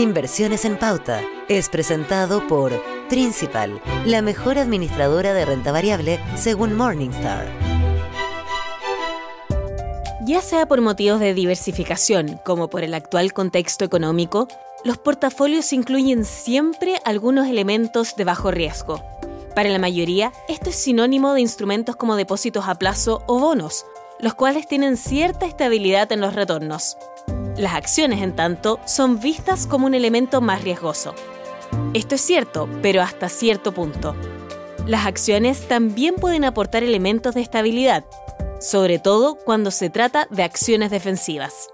Inversiones en Pauta es presentado por Principal, la mejor administradora de renta variable según Morningstar. Ya sea por motivos de diversificación como por el actual contexto económico, los portafolios incluyen siempre algunos elementos de bajo riesgo. Para la mayoría, esto es sinónimo de instrumentos como depósitos a plazo o bonos, los cuales tienen cierta estabilidad en los retornos. Las acciones, en tanto, son vistas como un elemento más riesgoso. Esto es cierto, pero hasta cierto punto. Las acciones también pueden aportar elementos de estabilidad, sobre todo cuando se trata de acciones defensivas.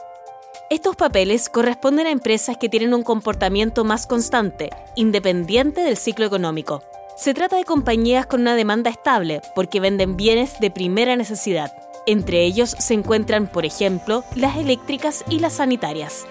Estos papeles corresponden a empresas que tienen un comportamiento más constante, independiente del ciclo económico. Se trata de compañías con una demanda estable porque venden bienes de primera necesidad. Entre ellos se encuentran, por ejemplo, las eléctricas y las sanitarias.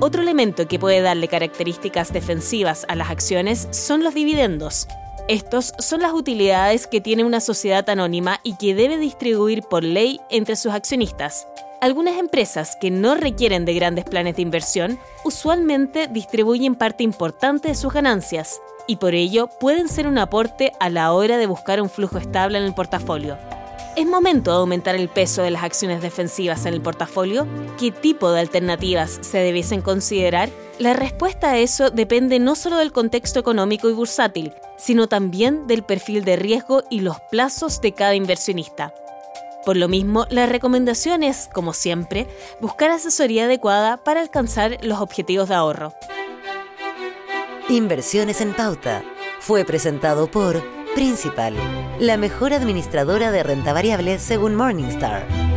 Otro elemento que puede darle características defensivas a las acciones son los dividendos. Estos son las utilidades que tiene una sociedad anónima y que debe distribuir por ley entre sus accionistas. Algunas empresas que no requieren de grandes planes de inversión usualmente distribuyen parte importante de sus ganancias y por ello pueden ser un aporte a la hora de buscar un flujo estable en el portafolio. ¿Es momento de aumentar el peso de las acciones defensivas en el portafolio? ¿Qué tipo de alternativas se debiesen considerar? La respuesta a eso depende no solo del contexto económico y bursátil, sino también del perfil de riesgo y los plazos de cada inversionista. Por lo mismo, la recomendación es, como siempre, buscar asesoría adecuada para alcanzar los objetivos de ahorro. Inversiones en pauta fue presentado por Principal, la mejor administradora de renta variable según Morningstar.